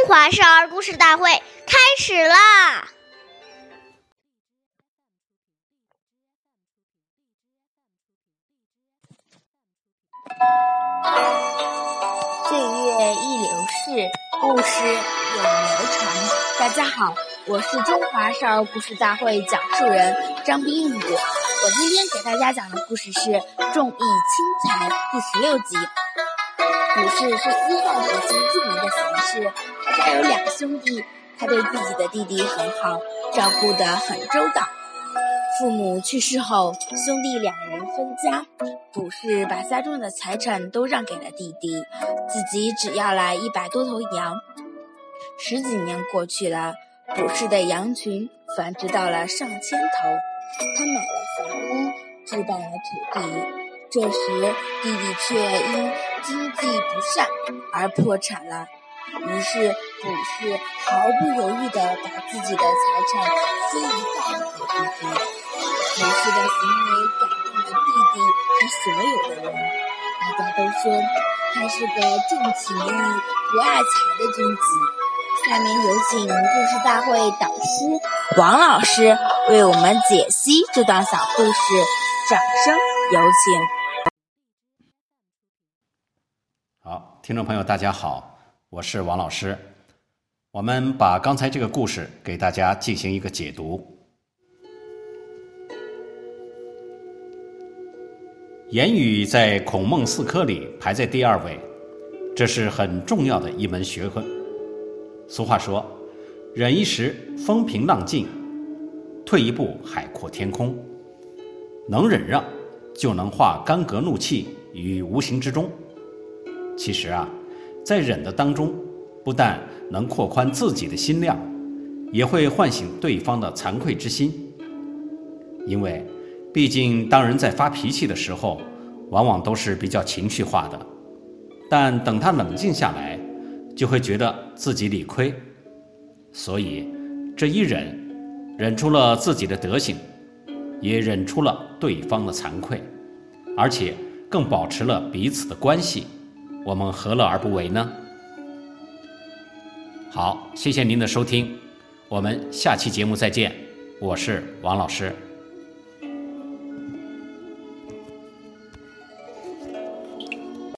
中华少儿故事大会开始啦！岁月易流逝，故事永流传。大家好，我是中华少儿故事大会讲述人张冰雨。我今天给大家讲的故事是《重义轻财》第十六集。卜氏是西汉时期著名的贤士，他家有两兄弟，他对自己的弟弟很好，照顾得很周到。父母去世后，兄弟两人分家，卜氏把家中的财产都让给了弟弟，自己只要来一百多头羊。十几年过去了，卜氏的羊群繁殖到了上千头，他买了房屋，置办了土地。这时，弟弟却因经济不善而破产了。于是，卜氏毫不犹豫地把自己的财产分一半给弟弟。卜氏的行为感动了弟弟和所有的人，大家都说他是个重情义不爱财的君子。下面有请故事大会导师王老师为我们解析这段小故事，掌声有请。好，听众朋友，大家好，我是王老师。我们把刚才这个故事给大家进行一个解读。言语在孔孟四科里排在第二位，这是很重要的一门学问。俗话说：“忍一时，风平浪静；退一步，海阔天空。”能忍让，就能化干戈怒气于无形之中。其实啊，在忍的当中，不但能扩宽自己的心量，也会唤醒对方的惭愧之心。因为，毕竟当人在发脾气的时候，往往都是比较情绪化的。但等他冷静下来，就会觉得自己理亏。所以，这一忍，忍出了自己的德行，也忍出了对方的惭愧，而且更保持了彼此的关系。我们何乐而不为呢？好，谢谢您的收听，我们下期节目再见，我是王老师。